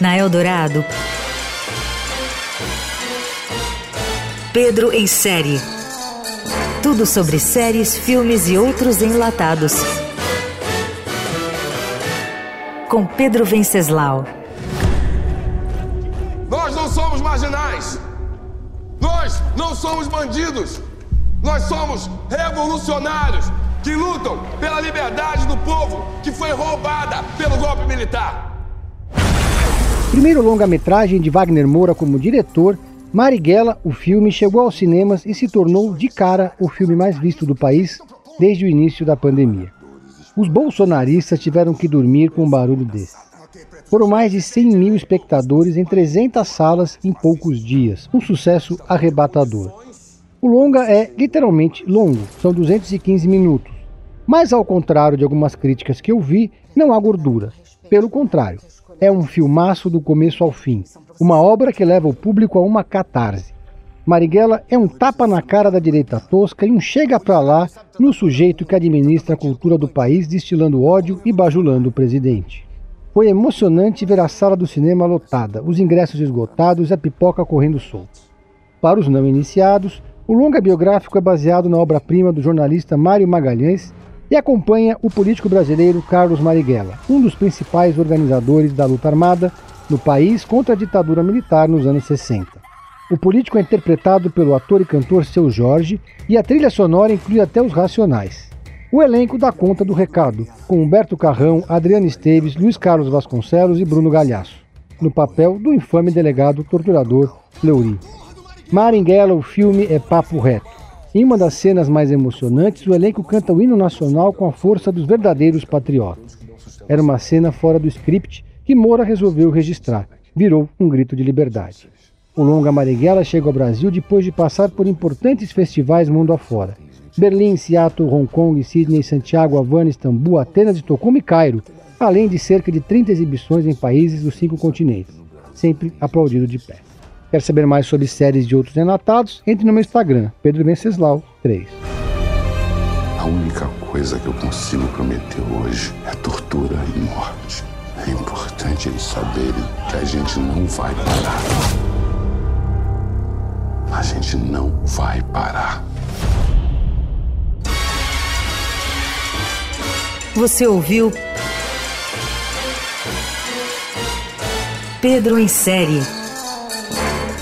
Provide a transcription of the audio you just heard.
Na Eldorado, Pedro em série. Tudo sobre séries, filmes e outros enlatados. Com Pedro Venceslau. Nós não somos marginais. Nós não somos bandidos. Nós somos revolucionários que lutam pela liberdade do povo que foi roubada pelo golpe militar. Primeiro longa-metragem de Wagner Moura como diretor, Marighella, o filme chegou aos cinemas e se tornou de cara o filme mais visto do país desde o início da pandemia. Os bolsonaristas tiveram que dormir com um barulho desse. Foram mais de 100 mil espectadores em 300 salas em poucos dias, um sucesso arrebatador. O longa é literalmente longo, são 215 minutos. Mas ao contrário de algumas críticas que eu vi, não há gordura. Pelo contrário, é um filmaço do começo ao fim, uma obra que leva o público a uma catarse. Marighella é um tapa na cara da direita tosca e um chega pra lá no sujeito que administra a cultura do país destilando ódio e bajulando o presidente. Foi emocionante ver a sala do cinema lotada, os ingressos esgotados e a pipoca correndo solta. Para os não iniciados, o longa biográfico é baseado na obra-prima do jornalista Mário Magalhães e acompanha o político brasileiro Carlos Marighella, um dos principais organizadores da luta armada no país contra a ditadura militar nos anos 60. O político é interpretado pelo ator e cantor Seu Jorge e a trilha sonora inclui até os Racionais. O elenco dá conta do recado, com Humberto Carrão, Adriano Esteves, Luiz Carlos Vasconcelos e Bruno Galhaço, no papel do infame delegado torturador Fleury. Marighella, o filme é papo reto em uma das cenas mais emocionantes, o elenco canta o hino nacional com a força dos verdadeiros patriotas. Era uma cena fora do script que Moura resolveu registrar. Virou um grito de liberdade. O longa Marighella chega ao Brasil depois de passar por importantes festivais mundo afora. Berlim, Seattle, Hong Kong, Sydney, Santiago, Havana, Istambul, Atenas, Estocolmo e Cairo, além de cerca de 30 exibições em países dos cinco continentes, sempre aplaudido de pé. Quer saber mais sobre séries de outros enlatados? Entre no meu Instagram, Pedro Venceslau 3. A única coisa que eu consigo prometer hoje é tortura e morte. É importante eles saberem que a gente não vai parar. A gente não vai parar. Você ouviu Pedro em série